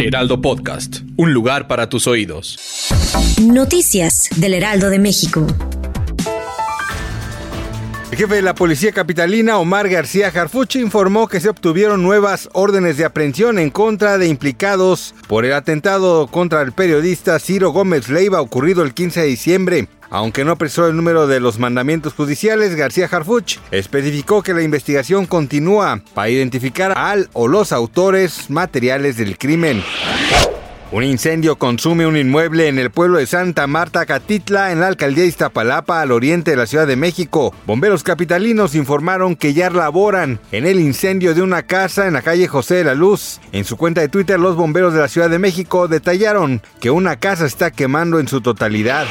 Heraldo Podcast, un lugar para tus oídos. Noticias del Heraldo de México. El jefe de la policía capitalina, Omar García Jarfuchi, informó que se obtuvieron nuevas órdenes de aprehensión en contra de implicados por el atentado contra el periodista Ciro Gómez Leiva ocurrido el 15 de diciembre. Aunque no precisó el número de los mandamientos judiciales, García Harfuch especificó que la investigación continúa para identificar al o los autores materiales del crimen. Un incendio consume un inmueble en el pueblo de Santa Marta, Catitla, en la alcaldía de Iztapalapa, al oriente de la Ciudad de México. Bomberos capitalinos informaron que ya laboran en el incendio de una casa en la calle José de la Luz. En su cuenta de Twitter, los bomberos de la Ciudad de México detallaron que una casa está quemando en su totalidad.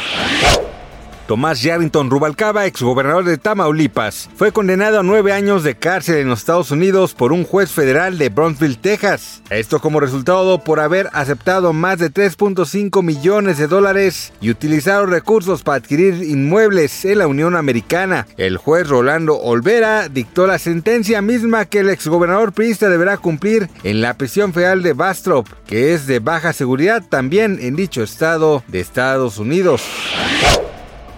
Tomás Yarrington Rubalcaba, exgobernador de Tamaulipas, fue condenado a nueve años de cárcel en los Estados Unidos por un juez federal de Brownsville, Texas. Esto como resultado por haber aceptado más de 3.5 millones de dólares y utilizado recursos para adquirir inmuebles en la Unión Americana. El juez Rolando Olvera dictó la sentencia misma que el exgobernador priista deberá cumplir en la prisión federal de Bastrop, que es de baja seguridad también en dicho estado de Estados Unidos.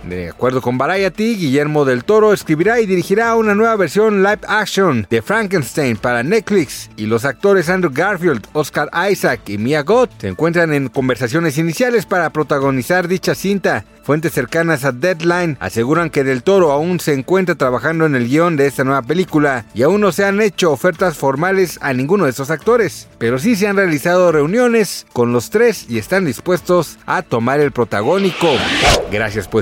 De acuerdo con Variety, Guillermo del Toro escribirá y dirigirá una nueva versión live action de Frankenstein para Netflix y los actores Andrew Garfield, Oscar Isaac y Mia Goth se encuentran en conversaciones iniciales para protagonizar dicha cinta. Fuentes cercanas a Deadline aseguran que Del Toro aún se encuentra trabajando en el guion de esta nueva película y aún no se han hecho ofertas formales a ninguno de estos actores, pero sí se han realizado reuniones con los tres y están dispuestos a tomar el protagónico. Gracias por